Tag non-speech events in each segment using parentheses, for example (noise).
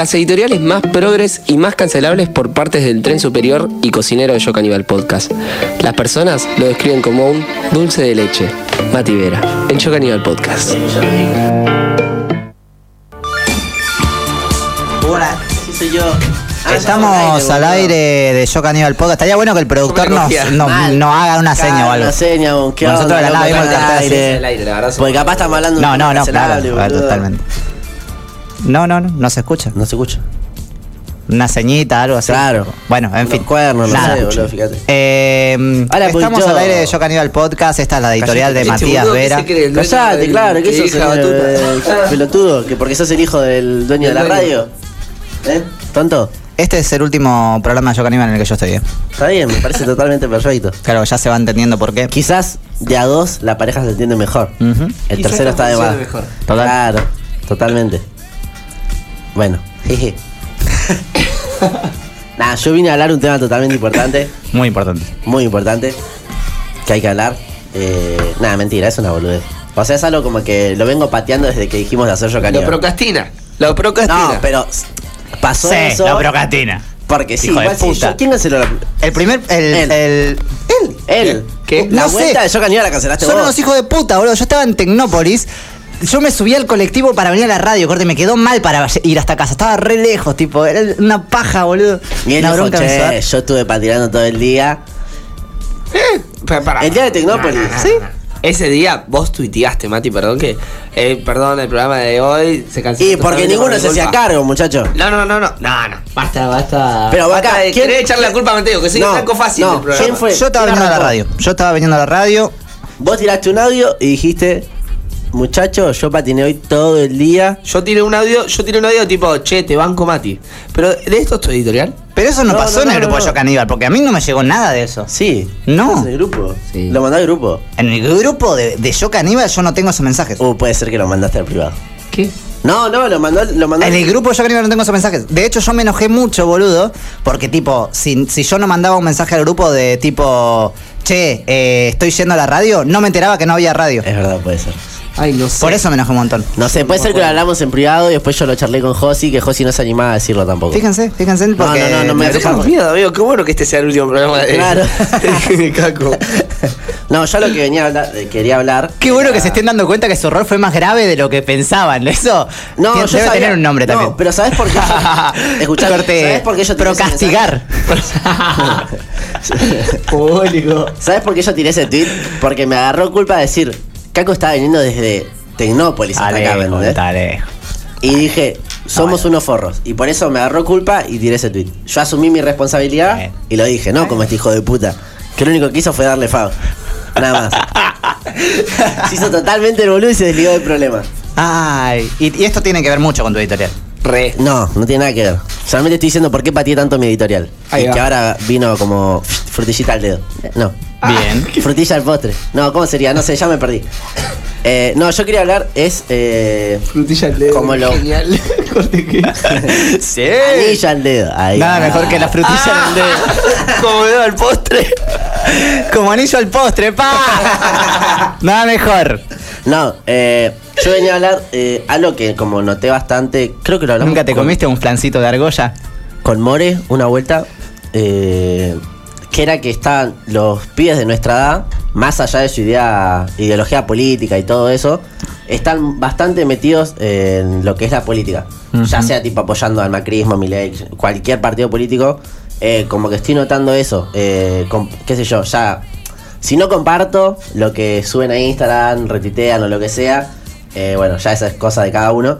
Las editoriales más progres y más cancelables por partes del tren superior y cocinero de Yo Caníbal Podcast. Las personas lo describen como un dulce de leche. Mati Vera, el Yo Caníbal Podcast. Hola, sí soy yo. Ah, Estamos al aire de Yo Caníbal Podcast. Estaría bueno que el productor ¿Cómo me nos, haga una seña o algo. Una seña, ¿qué Nosotros de la nada loco, vimos el cartel. Porque capaz estamos hablando de No, no, no, claro, totalmente. No, no, no, no se escucha. No se escucha. Una ceñita, algo así. Claro. Bueno, en fin. cuernos, no Nada. sé, boludo, fíjate. Eh, Hola, estamos pues, yo- al aire de Yo Caníbal Podcast. Esta es la editorial de Este Matías boludo que Vera. se cree el dueño Callate, del- claro, que sos el, el pelotudo, que porque sos el hijo del dueño de la radio. ¿Eh? ¿Tonto? Este es el último programa de Yo Caníbal en el que yo estoy. eh. Está bien, me parece totalmente perfecto. Claro, ya se va entendiendo por qué. Quizás de a dos la pareja se entiende mejor. Ujú. El Quizás tercero está de más. mejor. Total. Claro, totalmente. Bueno, jeje. (laughs) Nada, yo vine a hablar un tema totalmente importante, Muy importante. muy importante, que hay que hablar. Eh, nada, mentira, es una boludez. O sea, es algo como que lo vengo pateando desde que dijimos de hacer yo Lo caníbal. procrastina. Lo procrastina. No, pero pasó Sí, eso. la procrastina. Porque sí, Hijo igual puta. yo- ¿quién canceló la.? El primer. El, Él. el- Él, él. ¿Qué? La No sé. vuelta de yo la cancelaste Son vos. unos hijos de puta, boludo. Yo estaba en Tecnópolis. Yo me subí al colectivo para venir a la radio, corte. Me quedó mal para ir hasta casa. Estaba re lejos, tipo. Era una paja, boludo. Y él una dijo, bronca che, yo estuve patinando todo el día. Pa- pará. El día de Tecnópolis. No, no, no, ¿Sí? Ese día vos tuiteaste, Mati, perdón que. eh, perdón, el programa de hoy se canceló. Y porque ninguno por se hacía cargo, muchacho. No, no, no, no. No, no. Basta, basta. Pero basta acá, de ¿quién- echarle la culpa a Mateo, que soy No, un blanco fácil no, del programa. ¿quién fue? Yo estaba ¿Quién viniendo a la radio. Yo estaba viniendo a la radio. Vos tiraste un audio y dijiste, muchacho, yo patiné hoy todo el día. Yo tiré un audio, yo tiré un audio tipo, che, te banco Mati. Pero de esto es tu editorial. Pero eso no, No, pasó no, en el no, grupo no, de no. Yo Caníbal, porque a mí no me llegó nada de eso. Sí. No. ¿Estás en el grupo? Sí. Lo mandó al grupo. En el grupo de, de Yo Caníbal yo no tengo esos mensajes. Uh, puede ser que lo mandaste al privado. ¿Qué? No, no, lo mandó, lo mandó En el grupo de Yo Caníbal no tengo esos mensajes. De hecho, yo me enojé mucho, boludo. Porque, tipo, si, si yo no mandaba un mensaje al grupo de tipo, che, eh, estoy yendo a la radio, no me enteraba que no había radio. Es verdad, puede ser. Ay, no sé. Por eso me enojé un montón. No sé, puede ser que lo hablamos en privado y después yo lo charlé con Josi, que Josi no se animaba a decirlo tampoco. Fíjense, fíjense, porque. no, no, no me Me deja- dejas miedo, amigo. Qué bueno que este sea el último programa de Claro. (laughs) de Caco. No, yo lo que venía a hablar, quería hablar. Qué bueno era- que se estén dando cuenta que su error fue más grave de lo que pensaban. Eso No, yo debe sabía- tener un nombre no, también. pero ¿sabes por qué? yo- (laughs) Escuchá, ¿sabes por qué yo tiré ese Procastigar. (laughs) Público. ¿Sabes por qué yo tiré ese tweet? Porque me agarró culpa de decir, Caco estaba viniendo desde Tecnópolis hasta acá, ¿me entendés? dale. Y dije, somos unos forros. Y por eso me agarró culpa y tiré ese tweet. Yo asumí mi responsabilidad Bien. y lo dije, no como este hijo de puta. Que lo único que hizo fue darle fab. Nada más. (laughs) Se hizo totalmente el boludo y se desligó del problema. Ay, y, y esto tiene que ver mucho con tu editorial. Re. No, no tiene nada que ver. Solamente estoy diciendo por qué pateé tanto mi editorial. Ahí y va. que ahora vino como frutillita al dedo. No. Bien. (laughs) Frutilla al postre. No, ¿cómo sería? No sé, ya me perdí. (coughs) Eh, no, yo quería hablar, es eh, Frutilla al dedo. Como lo- Genial. (laughs) (laughs) Sí. anillo al dedo. Ahí Nada mejor que la frutilla en el dedo. Como dedo al postre. Como anillo al postre, pa. Nada mejor. No, eh, yo venía a hablar eh, algo que como noté bastante, creo que lo hablamos ¿Nunca te con- comiste un flancito de argolla? con More una vuelta, eh, que era que estaban los pibes de nuestra edad, más allá de su idea, ideología política y todo eso, están bastante metidos en lo que es la política. Ya sea tipo apoyando al macrismo, Milei, cualquier partido político, eh, como que estoy notando eso, eh, con- qué sé yo, ya... Si no comparto lo que suben a Instagram, retitean o lo que sea, eh, bueno, ya esa es cosa de cada uno.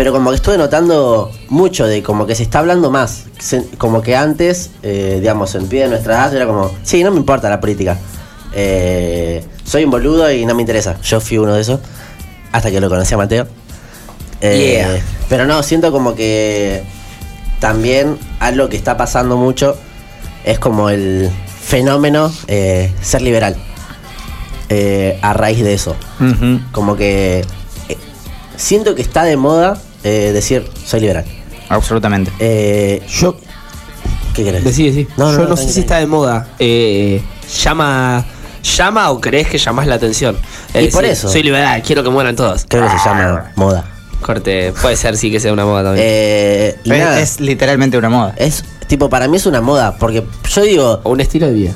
Pero como que estuve notando mucho de como que se está hablando más. Se- como que antes, eh, digamos, en pie de nuestra edad era como, sí, no me importa la política. Eh, soy un boludo y no me interesa. Yo fui uno de esos. Hasta que lo conocí a Mateo. Eh, Yeah. Pero no, siento como que también algo que está pasando mucho es como el fenómeno eh, ser liberal. Eh, a raíz de eso. Como que eh, siento que está de moda eh, decir soy liberal. Absolutamente. Eh, Yo. ¿Qué querés? Decí, decí. No, no, Yo no, no, sé si está de moda. Eh, llama. ¿Llama o crees que llamas la atención? Es Y por decir, eso. Soy liberal, quiero que mueran todos. Creo que se llama moda. Corte, puede ser sí que sea una moda también. Eh, y Es, nada, es literalmente una moda. es tipo, para mí es una moda, porque yo digo, o un estilo de vida.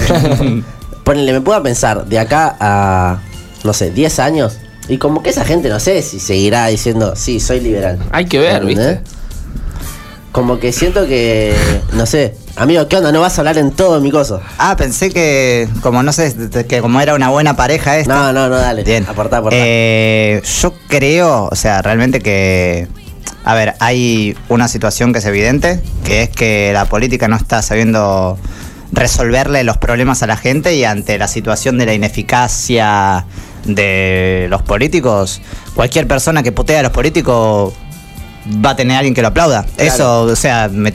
(laughs) ponele, me puedo pensar de acá a, no sé, 10 años, y como que esa gente, no sé si seguirá diciendo, sí, soy liberal. Hay que ver, ¿Entendés? ¿viste? Como que siento que, no sé, amigo, ¿qué onda? No vas a hablar en todo mi coso. Ah, pensé que, como no sé, que como era una buena pareja esta. No, no, no, dale. Bien. Aportá, aportá. Eh, yo creo, o sea, realmente que. A ver, hay una situación que es evidente, que es que la política no está sabiendo resolverle los problemas a la gente y ante la situación de la ineficacia de los políticos, cualquier persona que putea a los políticos va a tener alguien que lo aplauda. Eso, o sea, me-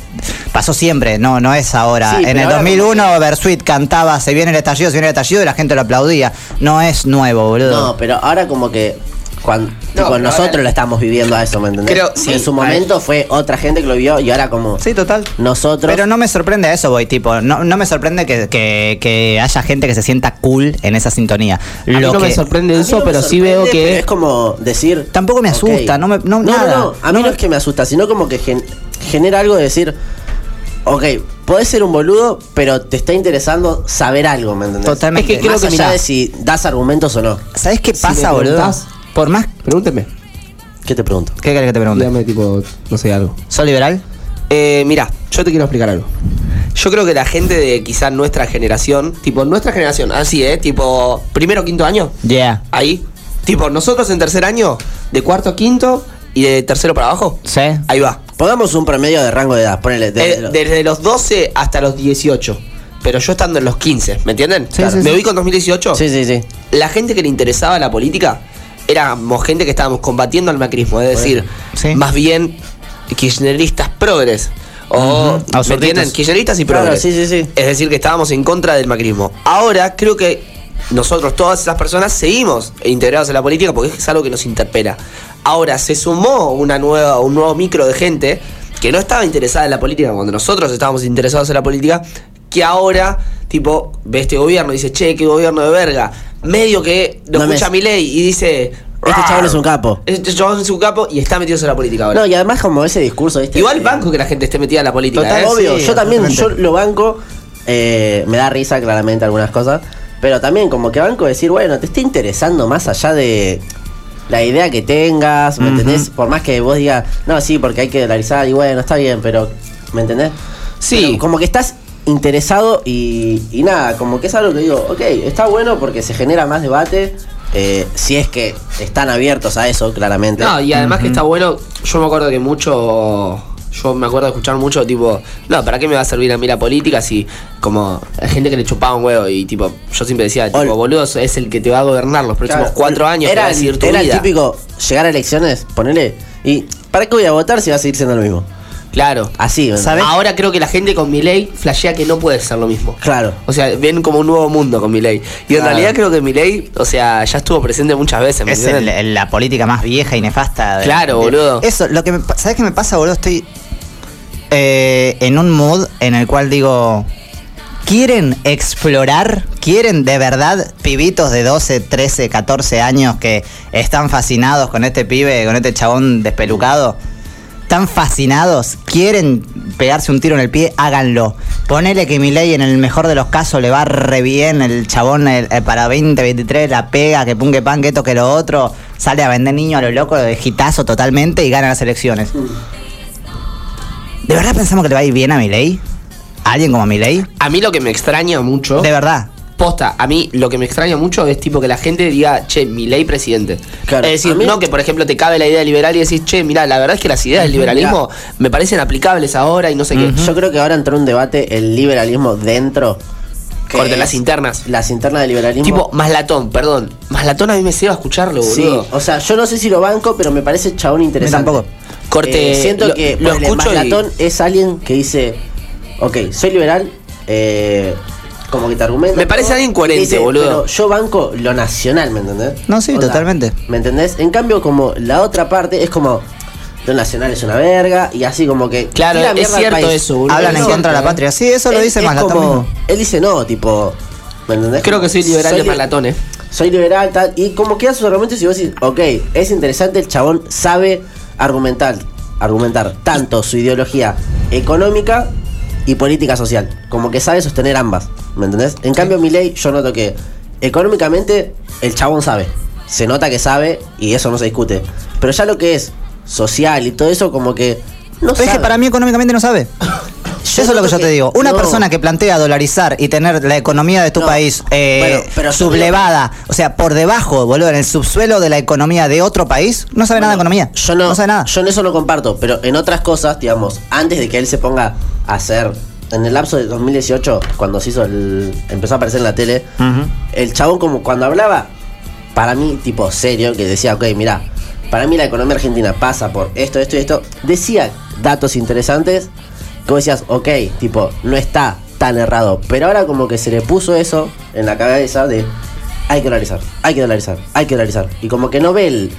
pasó siempre, no, no es ahora. Sí, en el ahora 2001 Bersuit cantaba Se viene el estallido, se viene el estallido y la gente lo aplaudía. No es nuevo, boludo. No, pero ahora como que cuando nosotros ahora- lo estamos viviendo a eso, ¿me entendés? Creo- sí, en su momento fue otra gente que lo vio y ahora como Sí, total. nosotros. Pero no me sorprende a eso, voy, tipo, no, no me sorprende que, que- que haya gente que se sienta cool en esa sintonía. A mí Lo no me que- sorprende A mí eso, no me pero sí sorprende, veo pero que es como decir. Tampoco me asusta, no me- no, no, nada. no, a mí no, es que me asusta, sino como que gen- genera algo de decir. Ok, podés ser un boludo, pero te está interesando saber algo, ¿me entendés? Totalmente. Es que creo Más que, allá mirá. de si das argumentos o no. ¿Sabes qué Si pasa, me boludo? Por más. Pregúnteme. ¿Qué te pregunto? ¿Qué querés que te pregunte? Dígame, tipo, no sé, algo. ¿Sos liberal? Eh, mira, yo te quiero explicar algo. Yo creo que la gente de quizás nuestra generación, tipo nuestra generación, así, ¿eh? Tipo, primero, quinto año, Yeah. ahí. Tipo, nosotros en tercer año, de cuarto a quinto y de tercero para abajo. Sí. Ahí va. Pongamos un promedio de rango de edad, ponele. de- Eh, de desde los 12 hasta los 18. Pero yo estando en los 15, ¿me entienden? Sí, sí, ¿Me sí. ubico en 2018? Sí, sí, sí. La gente que le interesaba la política éramos gente que estábamos combatiendo al macrismo, es decir, Sí. más bien kirchneristas progres. O, ¿me entienden? Kirchneristas y Claro, progres. sí, sí, sí. Es decir, que estábamos en contra del macrismo. Ahora creo que nosotros, todas esas personas, seguimos integrados en la política porque es algo que nos interpela. Ahora se sumó una nueva, un nuevo micro de gente que no estaba interesada en la política cuando nosotros estábamos interesados en la política, que ahora, tipo, ve este gobierno y dice, che, qué gobierno de verga. Medio que lo No escucha mi ley y dice. Este chabón es un capo. Este chabón es un capo y está metido en la política ahora. No, y además como ese discurso, ¿viste? Igual Eh, banco que la gente esté metida en la política. Total, ¿eh? obvio. Sí, yo también, yo lo banco. eh, me da risa claramente algunas cosas. Pero también como que banco decir, bueno, te está interesando más allá de la idea que tengas, ¿me Ujú. entendés? Por más que vos digas, no, sí, porque hay que dolarizar y bueno, está bien, pero, ¿me entendés? Sí. Pero como que estás interesado y, y nada, como que es algo que digo, ok, está bueno porque se genera más debate. eh, si es que están abiertos a eso, claramente. No, y además que está bueno, yo me acuerdo que mucho, yo me acuerdo de escuchar mucho tipo, no, ¿para qué me va a servir a mí la política si como hay gente que le chupaba un huevo y tipo, yo siempre decía, tipo, Ol- boludo, es el que te va a gobernar los próximos Claro, cuatro años, te Era, va a decir tu era vida. típico llegar a elecciones, ponele, y ¿para qué voy a votar si va a seguir siendo lo mismo? Claro. Así, ¿me ¿Sabes? Ahora creo que la gente con mi ley flashea que no puede ser lo mismo. Claro. O sea, ven como un nuevo mundo con mi ley. Y en Claro. realidad creo que mi ley, o sea, ya estuvo presente muchas veces. ¿me Es el- la política más vieja y nefasta. de- Claro, de- boludo. Eso, lo que me, ¿sabes qué me pasa, boludo? Estoy eh, en un mood en el cual digo, ¿quieren explorar? ¿Quieren de verdad pibitos de 12, 13, 14 años que están fascinados con este pibe, con este chabón despelucado? ¿Están fascinados? ¿Quieren pegarse un tiro en el pie? Háganlo. Ponele que mi ley en el mejor de los casos le va re bien, el chabón el- eh, para 2023 la pega, que pun que pan, que esto que lo otro, sale a vender niño a lo loco de gitazo totalmente y gana las elecciones. ¿De verdad pensamos que le va a ir bien a mi ley? ¿A alguien como a mi ley? A mí lo que me extraña mucho. De verdad. Posta, a mí lo que me extraña mucho es tipo que la gente diga, che, mi ley presidente. Claro, es decir, mí- no que por ejemplo te cabe la idea liberal y decís, che, mira, la verdad es que las ideas del liberalismo me parecen aplicables ahora y no sé qué. Yo creo que ahora entró un debate el liberalismo dentro. Corte, las internas. Las internas del liberalismo. Tipo, Maslatón, perdón. Maslatón a mí me ceba escucharlo, Sí, boludo. o sea, yo no sé si lo banco, pero me parece chabón interesante. tampoco. Corte, Eh, siento lo- que lo escucho y- Maslatón es alguien que dice, ok, soy liberal, eh, como que te argumenta. Me parece todo, alguien coherente, dice, boludo. Pero yo banco lo nacional, ¿me entendés? No, sí, O sea, totalmente. ¿Me entendés? En cambio, como la otra parte es como, lo nacional es una verga, y así como que. Claro, tira es mierda al cierto país. eso, boludo. Hablan en No, contra de la patria. Sí, eso lo Él dice es Maslatón como-. Él dice no, tipo. ¿Me entendés? Creo que soy liberal de li- Maslatón, eh. soy liberal, tal. Y como quedan sus argumentos y vos decís, ok, es interesante, el chabón sabe argumentar, argumentar tanto su ideología económica y política social. Como que sabe sostener ambas, ¿me entendés? En cambio, mi ley, yo noto que económicamente el chabón sabe. Se nota que sabe y eso no se discute. Pero ya lo que es social y todo eso, como que no Pero es que sabe. para mí económicamente no sabe. (coughs) Eso es lo que yo te digo. Una no. persona que plantea dolarizar y tener la economía de tu No. país eh, Bueno, pero yo sublevada, o sea, por debajo, boludo, en el subsuelo de la economía de otro país, no sabe nada de economía. Yo no, sabe nada. Yo en eso no comparto, pero en otras cosas, digamos, antes de que él se ponga hacer. En el lapso de 2018, cuando se hizo el. empezó a aparecer en la tele, el chabón, como cuando hablaba, para mí, tipo serio, que decía, ok, mira, para mí la economía argentina pasa por esto, esto y esto, decía datos interesantes que vos decías, ok, tipo, no está tan errado, pero ahora como que se le puso eso en la cabeza de hay que dolarizar, hay que dolarizar, hay que dolarizar, y como que no ve el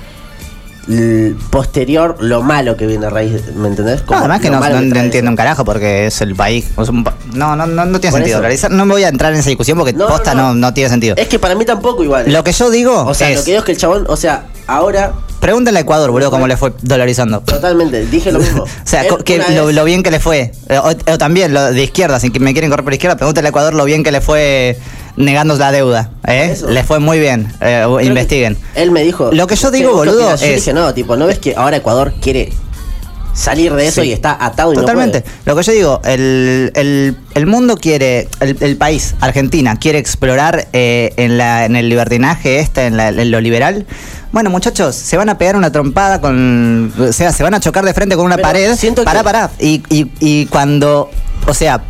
posterior lo malo que viene a raíz, ¿me entendés? No, además que no, entiendo un carajo porque es el país. un pa- no, no, no, no tiene Por sentido. eso. No me voy a entrar en esa discusión porque posta no, no. tiene sentido. Es que para mí tampoco igual. Lo que yo digo o sea, es. lo que digo es que el chabón, o sea, ahora Pregúntale a Ecuador, boludo, cómo le fue dolarizando. Totalmente, dije lo mismo. (laughs) O sea, que lo, bien que le fue. Eh, O, o también lo de izquierda, si que me quieren correr por izquierda, pregúntale a Ecuador lo bien que le fue negando la deuda. ¿eh? Eso. Le fue muy bien. eh, investiguen. Él me dijo. Lo que yo "¿Qué- digo, boludo, opinás?". Yo dije, no, tipo, ¿no ves que ahora Ecuador quiere salir de eso Sí. y está atado y Totalmente. no puede? Lo que yo digo, el, el- el mundo quiere, el, el país, Argentina, quiere explorar eh, en, la, en el libertinaje este, en, la- en lo liberal. Bueno, muchachos, se van a pegar una trompada con. O sea, se van a chocar de frente con una Pero pared. siento Pará, que- pará. Y, y, y cuando. O sea.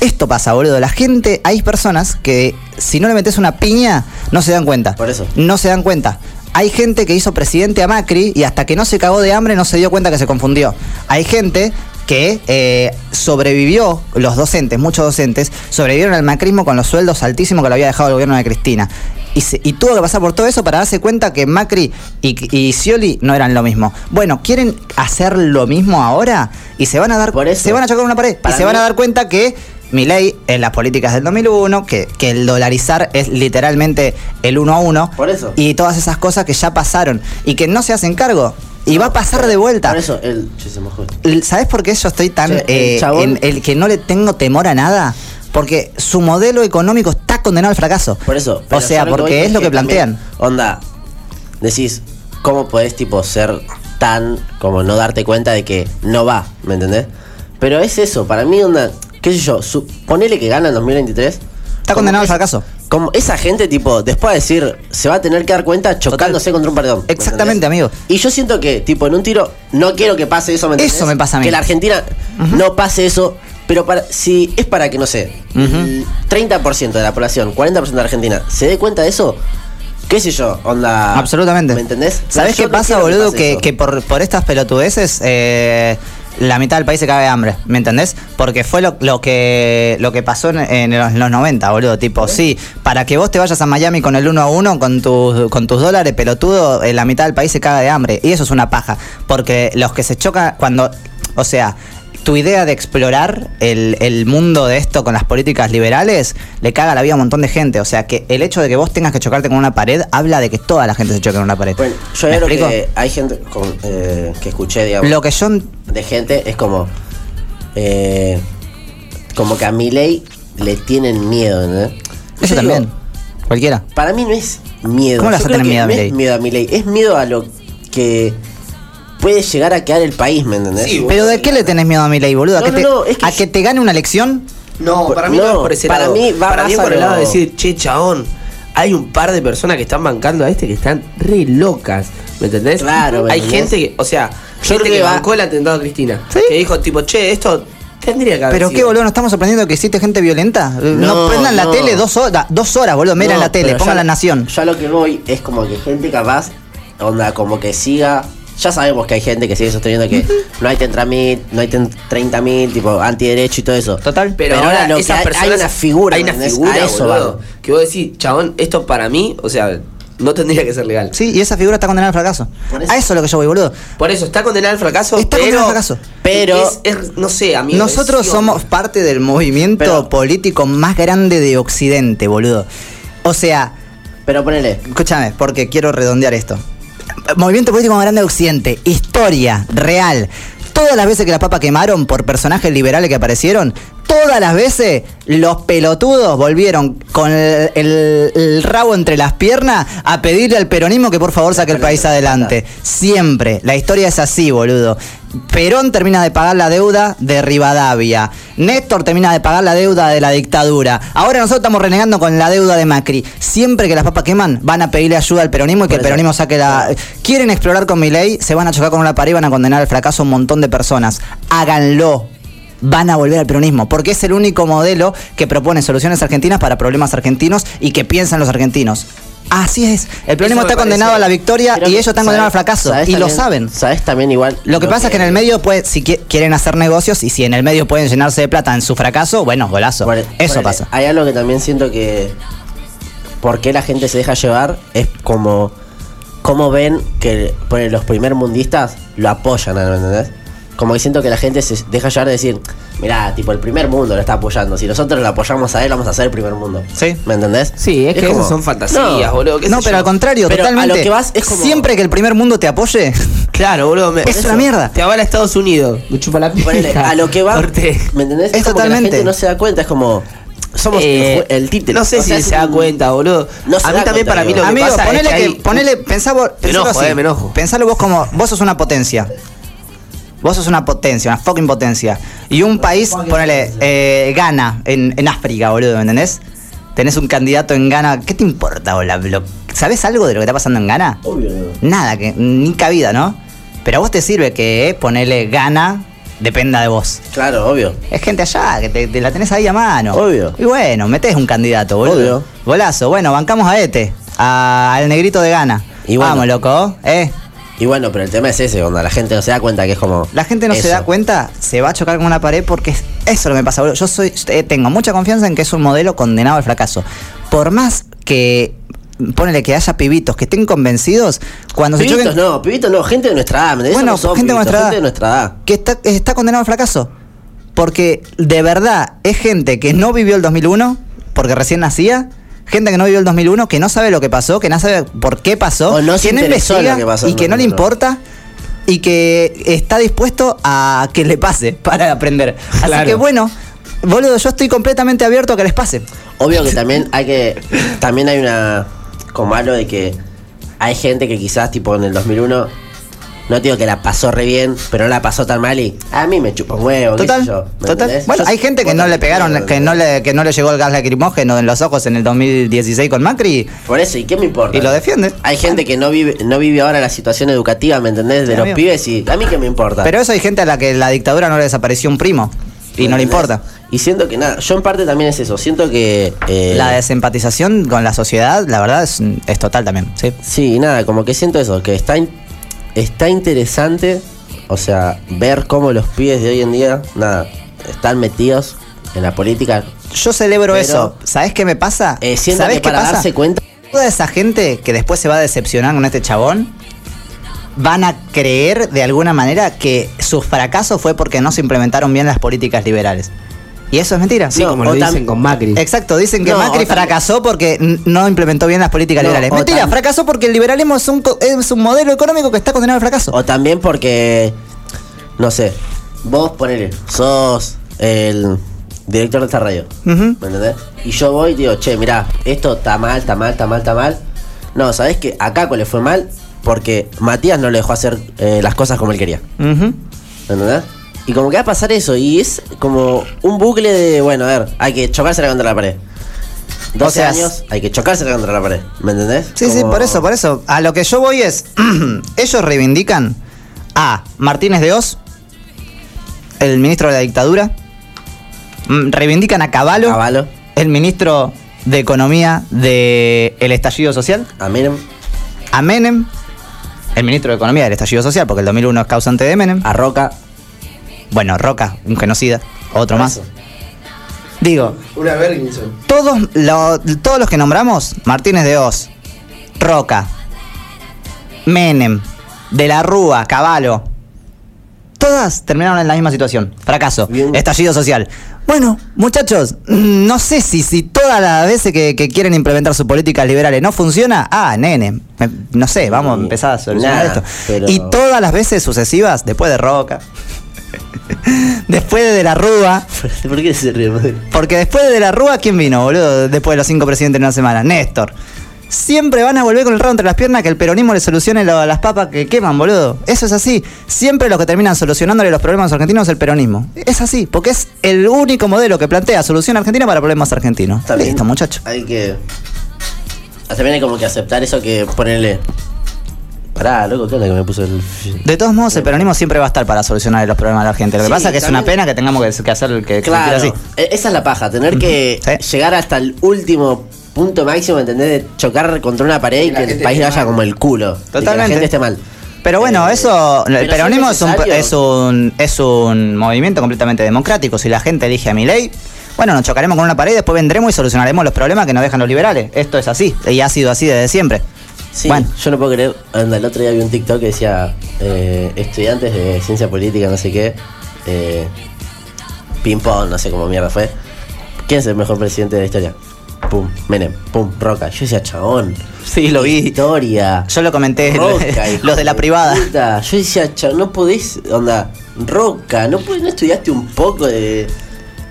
Esto pasa, boludo. La gente, hay personas que si no le metes una piña, no se dan cuenta. Por eso. No se dan cuenta. Hay gente que hizo presidente a Macri y hasta que no se cagó de hambre no se dio cuenta que se confundió. Hay gente que eh, sobrevivió, los docentes, muchos docentes, sobrevivieron al macrismo con los sueldos altísimos que le había dejado el gobierno de Cristina. Y, se- y tuvo que pasar por todo eso para darse cuenta que Macri y, y Scioli no eran lo mismo. Bueno, ¿quieren hacer lo mismo ahora? Y se van a dar Por eso. se van a chocar una pared. Para y se van a dar cuenta que mi ley en las políticas del 2001, que, que el dolarizar es literalmente el uno a uno. Por eso. Y todas esas cosas que ya pasaron y que no se hacen cargo. Y va a pasar de vuelta. Por eso, él. che, se mojó. L- ¿Sabes por qué yo estoy tan Sí, el eh, en el que no le tengo temor a nada? Porque su modelo económico está condenado al fracaso. Por eso. O sea, porque es lo que plantean. Onda, decís, ¿cómo podés, tipo, ser tan. como no darte cuenta de que no va, ¿me entendés? Pero es eso, para mí, onda. ¿Qué sé yo? Su, ponele que gana en 2023. Está condenado al fracaso. Como esa gente, tipo, después de decir, se va a tener que dar cuenta chocándose contra un paredón. ¿me Exactamente, amigo. Y yo siento que, tipo, en un tiro, no quiero que pase eso, ¿me entendés? Eso me pasa a mí. Que la Argentina no pase eso, pero para, si es para que, no sé, el 30% de la población, 40% de la Argentina, se dé cuenta de eso, qué sé yo, onda. Absolutamente. ¿Me entendés? ¿Sabes Pero qué no pasa, boludo? Que, que por, por estas pelotudeces eh, la mitad del país se caga de hambre, ¿me entendés? Porque fue lo, lo que lo que pasó en, en los, en los 90, boludo. Tipo, sí, para que vos te vayas a Miami con el 1 a 1, con tus, con tus dólares, pelotudo, eh, la mitad del país se caga de hambre. Y eso es una paja. Porque los que se chocan, cuando. O sea. Tu idea de explorar el, el mundo de esto con las políticas liberales le caga la vida a un montón de gente. O sea que el hecho de que vos tengas que chocarte con una pared habla de que toda la gente se choque con una pared. Bueno, yo ¿Me creo explico? que hay gente con, eh, que escuché, digamos. Lo que yo. de gente es como eh, como que a mi ley le tienen miedo ¿no? Eso Yo digo, también. Cualquiera. para mí no es miedo ¿Cómo le vas a tener miedo a no Milei? es miedo a mi ley es miedo a lo que puede llegar a quedar el país ¿me entendés? Sí, Pero ¿de qué le tenés miedo a mi ley, boludo? ¿A, No, que, no, te, no, es que ¿A yo- que te gane una elección? No, para mí no, no, es por ese para lado. mí va para mí por el lado de decir, che, chabón, hay un par de personas que están bancando a este que están re locas. ¿Me entendés? Claro, ¿me Hay entendés? gente que, o sea, Yo gente creo que va- bancó el atentado a Cristina. ¿Sí? Que dijo, tipo, che, esto tendría que haber ¿Pero sido". qué, boludo? ¿No estamos sorprendiendo que existe gente violenta? No, No, prendan la no. tele dos horas, dos horas, boludo. Miren No, la tele, pongan ya- la nación. Yo a lo que voy es como que gente capaz, onda, como que siga. Ya sabemos que hay gente que sigue sosteniendo que no hay 30.000, no hay 30.000, tipo antiderecho y todo eso. Total. Pero, Pero ahora ahora lo que esas hay- hay una figura, Hay una figura, A eso boludo. Que vos decís, chabón, esto para mí, o sea, no tendría que ser legal. Sí, y esa figura está condenada al fracaso. Eso. A eso es lo que yo voy, boludo. Por eso, está condenado al fracaso. Está pero, condenado al fracaso. Pero- es- es- no sé, amigo. Nosotros es- somos parte del movimiento Pero- político más grande de Occidente, boludo. O sea, Pero ponele. Escúchame, porque quiero redondear esto. Movimiento político más grande de Occidente. Historia, real. Todas las veces que las papas quemaron por personajes liberales que aparecieron, todas las veces los pelotudos volvieron con el, el- el rabo entre las piernas a pedirle al peronismo que por favor saque el país adelante. Siempre. La historia es así, boludo. Perón termina de pagar la deuda de Rivadavia. Néstor termina de pagar la deuda de la dictadura. Ahora nosotros estamos renegando con la deuda de Macri. Siempre que las papas queman, van a pedirle ayuda al peronismo y que el peronismo saque la. Quieren explorar con mi ley, se van a chocar con una pared y van a condenar al fracaso a un montón de personas. Háganlo. Van a volver al peronismo, porque es el único modelo que propone soluciones argentinas para problemas argentinos y que piensan los argentinos. Así es. El peronismo está condenado a la victoria Creo y ellos están condenados al fracaso. ¿sabes Y lo saben. ¿Sabes también igual? Lo que pasa es que en el medio, puede, si qui- quieren hacer negocios y si en el medio pueden llenarse de plata en su fracaso, bueno, golazo. Por- Eso ponele, pasa. Hay algo que también siento que. ¿Por qué la gente se deja llevar? Es como. Cómo ven que los primer mundistas lo apoyan, ¿me entendés? Como que siento que la gente se deja llevar de decir, mirá, tipo, el primer mundo lo está apoyando. Si nosotros lo apoyamos a él, vamos a ser el primer mundo. Sí. ¿Me entendés? Sí, es, que como- esas son fantasías, No, boludo. qué No, pero yo. al contrario, Pero a totalmente. lo que vas es como- Siempre que el primer mundo te apoye, (laughs) Claro, boludo. me- Es eso. una mierda. Te avala Estados Unidos. Me chupa la Ponele, pija. a lo que va. ¿Me entendés? Es como que totalmente. la gente no se da cuenta, es como. Somos Eh, el, el títere. No sé O sea, si es se da cuenta, boludo. No a mí también para mí lo que Amigo, pasa ponele es que, que, hay- ponele, pensá vos, Me pensalo enojo, así. eh, me enojo. Pensalo vos como, vos sos una potencia. Vos sos una potencia, una fucking potencia. Y un país, ponele, eh, Ghana, en, en África, boludo, ¿me entendés? Tenés un candidato en Ghana, ¿qué te importa, boludo? ¿Sabés algo de lo que está pasando en Ghana? Obvio, no. Nada, que ni cabida, ¿no? Pero a vos te sirve que eh, ponele Ghana dependa de vos. Claro, obvio. Es gente allá, que te, te la tenés ahí a mano. Obvio. Y bueno, metés un candidato, boludo. Obvio. Golazo. Bueno, bancamos a este, a- al negrito de. Y bueno. Vamos, loco, ¿eh? Y bueno, pero el tema es ese, cuando la gente no se da cuenta que es como. La gente no se da cuenta, se va a chocar con una pared porque es eso lo que me pasa, boludo. Yo soy, eh, tengo mucha confianza en que es un modelo condenado al fracaso. Por más que ponele que haya pibitos que estén convencidos, cuando se Pibitos choquen. no, pibitos no, gente de nuestra edad. Bueno, no gente de pibitos, nuestra edad. gente de nuestra edad. que está, está condenado al fracaso. Porque de verdad es gente que no vivió el 2001, porque recién nacía. Gente que no vivió el 2001, que no sabe lo que pasó, que no sabe por qué pasó, O no que no investiga lo que pasó y que no le 2001. importa y que está dispuesto a que le pase para aprender. Así Claro. que bueno, boludo, yo estoy completamente abierto a que les pase. Obvio que (laughs) también hay que. También hay una. Como algo de que. Hay gente que quizás, tipo, en el 2001. No digo que la pasó re bien, pero no la pasó tan mal y. A mí me chupa un huevo, qué Total, sé yo. ¿me total. entendés? Bueno, Yo- hay gente que no le pegaron, ¿me que no le, que no le llegó el gas lacrimógeno en los ojos en el 2016 con Macri. Por eso, ¿y qué me importa? Y lo defiende. Hay gente que no vive, no vive ahora la situación educativa, ¿me entendés? De Sí, los amigo. pibes y. A mí qué me importa. Pero eso hay gente a la que la dictadura no le desapareció un primo y no le importa. Y siento que nada, yo en parte también es eso. Siento que. eh, La desempatización con la sociedad, la verdad, es, es total también. Sí. Sí, nada, como que siento eso, que está, está interesante, o sea, ver cómo los pibes de hoy en día, nada, están metidos en la política. Yo celebro Pero- eso. ¿Sabes qué me pasa? Eh, siento ¿Sabés que qué pasa? darse cuenta. Toda esa gente que después se va a decepcionar con este chabón van a creer de alguna manera que su fracaso fue porque no se implementaron bien las políticas liberales. Y eso es mentira. Sí, No, como lo dicen tam- con Macri. Exacto, dicen que No, Macri fracasó porque no implementó bien las políticas No, liberales. Mentira, tam- fracasó porque el liberalismo es un, es un modelo económico que está condenado al fracaso. O también porque, no sé, vos ponele, sos el director de esta radio, Ujú. ¿me entendés? Y yo voy y digo, che, mirá, esto está mal, está mal, está mal, está mal. No, ¿sabés que A Caco le fue mal porque Matías no le dejó hacer eh, las cosas como él quería. Ujú. ¿Me entendés? Y como que va a pasar eso, y es como un bucle de, bueno, a ver, hay que chocársela contra la pared. 12 sea, años, hay que chocársela contra la pared, ¿me entendés? Sí, sí, por eso, por eso. A lo que yo voy es, (clears throat) ellos reivindican a Martínez de Oz, el ministro de la dictadura, mm, reivindican a Caballo, Caballo. el ministro de Economía del estallido social, A Menem, a Menem, el ministro de Economía del estallido social, porque el 2001 es causante de Menem. a Roca. Bueno, Roca, un genocida, otro más. Digo, Una Berginson. todos, lo- todos los que nombramos, Martínez de Oz, Roca, Menem, De la Rúa, Caballo, toda todas terminaron en la misma situación. Fracaso. Bien. Estallido social. Bueno, muchachos, mm, no sé si, si todas las veces que, que quieren implementar sus políticas liberales no funciona. Ah, nene, me- no sé, vamos a empezar a solucionar nada, esto. pero- Y todas las veces sucesivas, después de Roca, (laughs) después de, de la Rúa, (laughs) ¿Por qué se ríe? madre? porque después de la Rúa, ¿quién vino, boludo? Después de los cinco presidentes en una semana. Néstor. Siempre van a volver con el rabo entre las piernas que el peronismo le solucione lo- las papas que queman, boludo. Eso es así. Siempre los que terminan solucionándole los problemas argentinos es el peronismo. Es así, porque es el único modelo que plantea solución argentina para problemas argentinos. Listo, muchacho. Hay que. También hay como que aceptar eso que ponerle. Pará, loco, ¿qué onda que me puso el. De todos modos, el peronismo siempre va a estar para solucionar los problemas de la gente. Lo que Sí, pasa es que es una también- pena que tengamos que, que hacer que, que Claro, sentir así. e- esa es la paja, tener que Sí. llegar hasta el último punto máximo, ¿entendés? De chocar contra una pared y la que el gente país esté vaya mal. como el culo. y que la Totalmente. gente esté mal. Pero bueno, Eh, eso, pero el si peronismo es un, necesario- es un es un movimiento completamente democrático. Si la gente elige a mi ley, bueno, nos chocaremos con una pared y después vendremos y solucionaremos los problemas que nos dejan los liberales. Esto es así, y ha sido así desde siempre. Sí, Bueno. yo no puedo creer. Anda, el otro día vi un TikTok que decía eh, estudiantes de ciencia política, no sé qué, eh, ping-pong, no sé cómo mierda fue. ¿Quién es el mejor presidente de la historia? Pum, Menem, pum, Roca. Yo decía, chabón. Sí, lo vi. Historia. Yo lo comenté, Roca, los de la privada. puta. Yo decía, chabón, no podés, onda, Roca, no, podés, no estudiaste un poco de,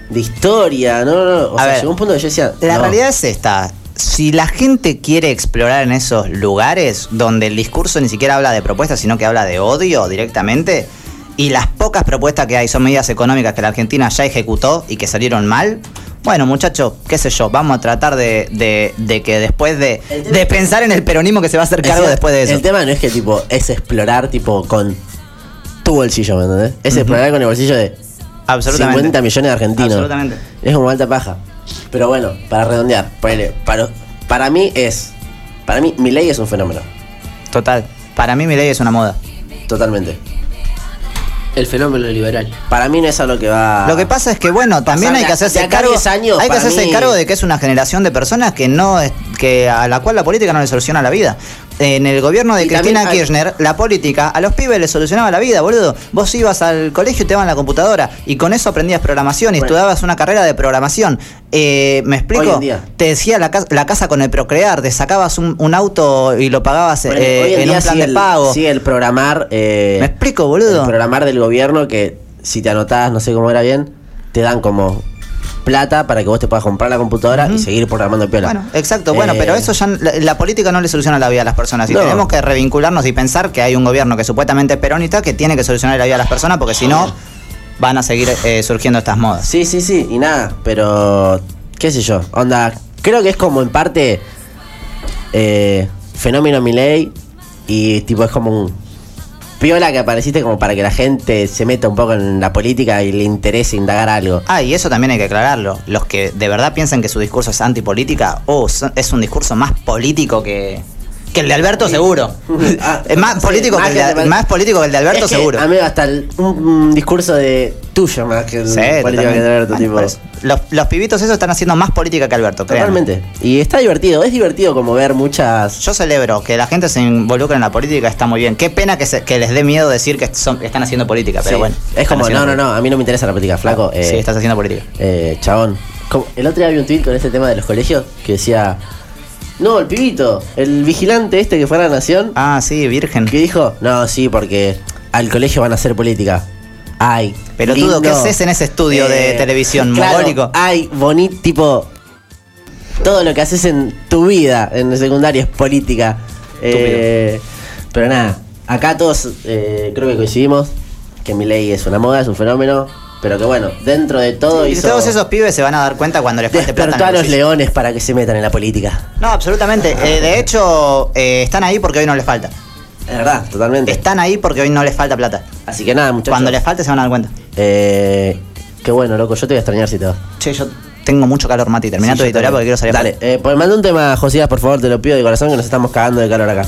de historia, no, no, no. O A sea, ver, llegó un punto que yo decía, La no. realidad es esta. Si la gente quiere explorar en esos lugares donde el discurso ni siquiera habla de propuestas, sino que habla de odio directamente, y las pocas propuestas que hay son medidas económicas que la Argentina ya ejecutó y que salieron mal, bueno, muchachos, qué sé yo, vamos a tratar de, de- de que después de, pensar en el peronismo que se va a hacer cargo El- después de eso. El tema no es que tipo es explorar tipo con tu bolsillo, ¿me entendés? Es explorar con el bolsillo de Absolutamente. 50 millones de argentinos. Absolutamente. Es como alta paja. Pero bueno, para redondear, ponele, para, para mí es. Para mí, mi ley es un fenómeno. Total. Para mí mi ley es una moda. Totalmente. El fenómeno liberal. Para mí no es algo que va. Lo que pasa es que bueno, también hay que hacerse de acá a cargo, 10 años, hay que hacerse mí- cargo de que es una generación de personas que no es- que a la cual la política no le soluciona la vida. En el gobierno de Y Cristina hay- Kirchner, la política a los pibes les solucionaba la vida, boludo. Vos ibas al colegio y te daban la computadora y con eso aprendías programación y Bueno. estudiabas una carrera de programación. Eh, ¿Me explico? Te decía la, ca- la casa con el procrear, te sacabas un, un auto y lo pagabas eh, en, en un plan de el, pago. sigue el programar. eh, ¿Me explico, boludo? El programar del gobierno que si te anotás, no sé cómo era bien, te dan como plata para que vos te puedas comprar la computadora y seguir programando piola. Bueno, exacto, bueno, Eh, pero eso ya la, la política no le soluciona la vida a las personas y No. tenemos que revincularnos y pensar que hay un gobierno que supuestamente es peronista que tiene que solucionar la vida a las personas porque si no van a seguir eh, surgiendo estas modas. Sí, sí, sí, y nada, pero qué sé yo, onda, creo que es como en parte eh, fenómeno Milei y tipo es como un piola que apareciste como para que la gente se meta un poco en la política y le interese indagar algo. Ah, y eso también hay que aclararlo. Los que de verdad piensan que su discurso es antipolítica, oh, son- es un discurso más político que, que el de Alberto seguro. (laughs) Ah, es más sí, político más que el que de, más político que el de Alberto Es que, seguro. Amigo, hasta el- un, un discurso de tuyo más que el Sí, político que de Alberto, tipo. Los, los pibitos esos están haciendo más política que Alberto, créanme. Totalmente. Y está divertido, es divertido como ver muchas. Yo celebro que la gente se involucre en la política, está muy bien. Qué pena que, se- que les dé miedo decir que son- están haciendo política, pero Sí. bueno. Es como, no, no, no, a mí no me interesa la política, flaco. eh, sí, estás haciendo política. eh, chabón. Como- el otro día vi un tweet con este tema de los colegios que decía. No, el pibito, el vigilante este que fue a la nación, Ah, sí, virgen. que dijo, no, sí, porque al colegio van a hacer política. Ay, Pelotudo, lindo. ¿qué haces en ese estudio de televisión claro, mogólico? Ay, bonito, tipo. Todo lo que haces en tu vida en el secundario es política. Eh, pero nada, acá todos eh, creo que coincidimos que mi ley es una moda, es un fenómeno. Pero que bueno, dentro de todo Y hizo- todos esos pibes se van a dar cuenta cuando les falte plata. a los leones para que se metan en la política. No, absolutamente. (laughs) Eh, de hecho, eh, están ahí porque hoy no les falta. Es verdad, totalmente. Están ahí porque hoy no les falta plata. Así que nada, muchachos. Cuando les falte se van a dar cuenta. Eh, qué bueno, loco, yo te voy a extrañar si te vas. Che, yo tengo mucho calor, Mati. Terminá Sí, tu editorial también. porque quiero salir. a Dale, eh, pues manda un tema, Josías, por favor, te lo pido de corazón que nos estamos cagando de calor acá.